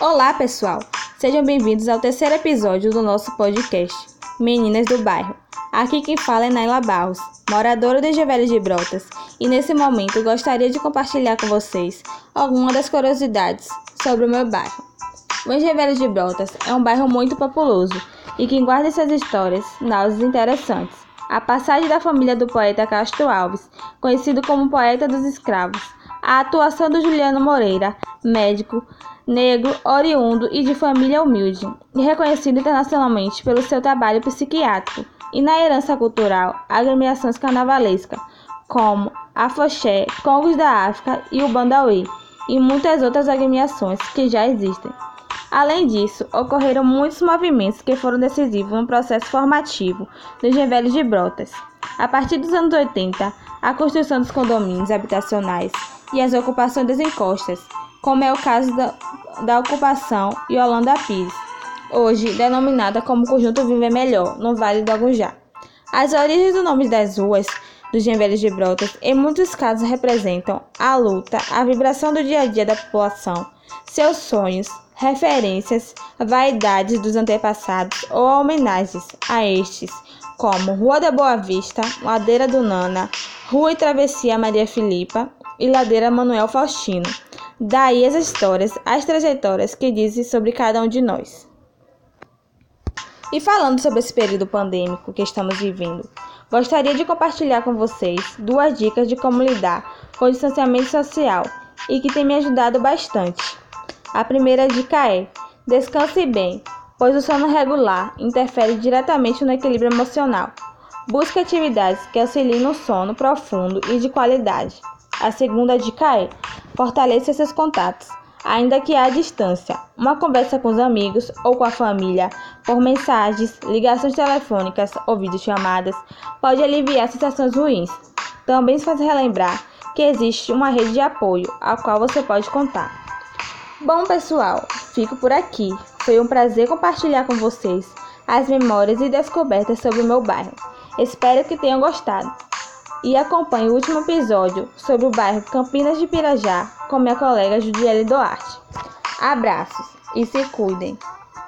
Olá, pessoal! Sejam bem-vindos ao terceiro episódio do nosso podcast Meninas do Bairro. Aqui quem fala é Naila Barros, moradora de Gevelho de Brotas, e nesse momento gostaria de compartilhar com vocês algumas das curiosidades sobre o meu bairro. O Engevelho de Brotas é um bairro muito populoso e que guarda essas histórias, náuseas interessantes. A passagem da família do poeta Castro Alves, conhecido como poeta dos escravos, a atuação do Juliano Moreira, médico, negro, oriundo e de família humilde, e reconhecido internacionalmente pelo seu trabalho psiquiátrico, e na herança cultural, agremiações carnavalescas, como a Foché, Congos da África e o Bandauê, e muitas outras agremiações que já existem. Além disso, ocorreram muitos movimentos que foram decisivos no processo formativo dos Gevelhos de Brotas. A partir dos anos 80, a construção dos condomínios habitacionais e as ocupações das encostas, como é o caso da, da ocupação Yolanda Pires, hoje denominada como Conjunto Viver Melhor, no Vale do Agujá. As origens do nome das ruas dos Gevelhos de Brotas, em muitos casos, representam a luta, a vibração do dia a dia da população, seus sonhos, referências, vaidades dos antepassados ou homenagens a estes, como Rua da Boa Vista, Ladeira do Nana, Rua e Travessia Maria Filipa e Ladeira Manuel Faustino. Daí as histórias, as trajetórias que dizem sobre cada um de nós. E falando sobre esse período pandêmico que estamos vivendo, gostaria de compartilhar com vocês duas dicas de como lidar com o distanciamento social e que tem me ajudado bastante. A primeira dica é: descanse bem, pois o sono regular interfere diretamente no equilíbrio emocional. Busque atividades que auxiliem no sono profundo e de qualidade. A segunda dica é: fortaleça seus contatos, ainda que à distância. Uma conversa com os amigos ou com a família, por mensagens, ligações telefônicas ou videochamadas, pode aliviar sensações ruins. Também faz relembrar que existe uma rede de apoio a qual você pode contar. Bom, pessoal, fico por aqui. Foi um prazer compartilhar com vocês as memórias e descobertas sobre o meu bairro. Espero que tenham gostado e acompanhe o último episódio sobre o bairro Campinas de Pirajá com minha colega Judiele Duarte. Abraços e se cuidem!